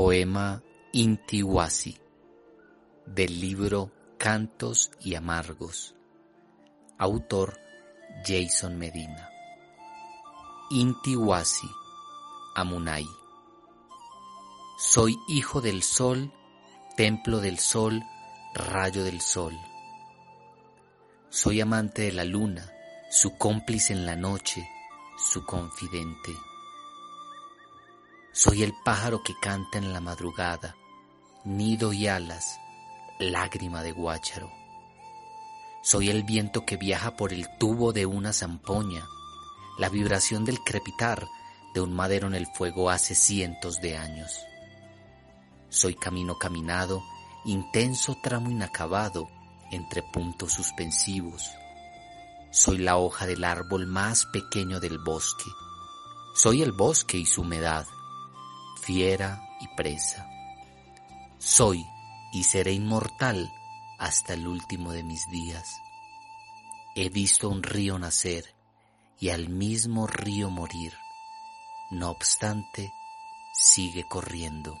Poema Intihuasi del libro Cantos y Amargos. Autor Jason Medina. Intihuasi, Amunai. Soy hijo del sol, templo del sol, rayo del sol. Soy amante de la luna, su cómplice en la noche, su confidente. Soy el pájaro que canta en la madrugada, nido y alas, lágrima de guácharo. Soy el viento que viaja por el tubo de una zampoña, la vibración del crepitar de un madero en el fuego hace cientos de años. Soy camino caminado, intenso tramo inacabado entre puntos suspensivos. Soy la hoja del árbol más pequeño del bosque. Soy el bosque y su humedad, fiera y presa. Soy y seré inmortal hasta el último de mis días. He visto un río nacer y al mismo río morir. No obstante, sigue corriendo.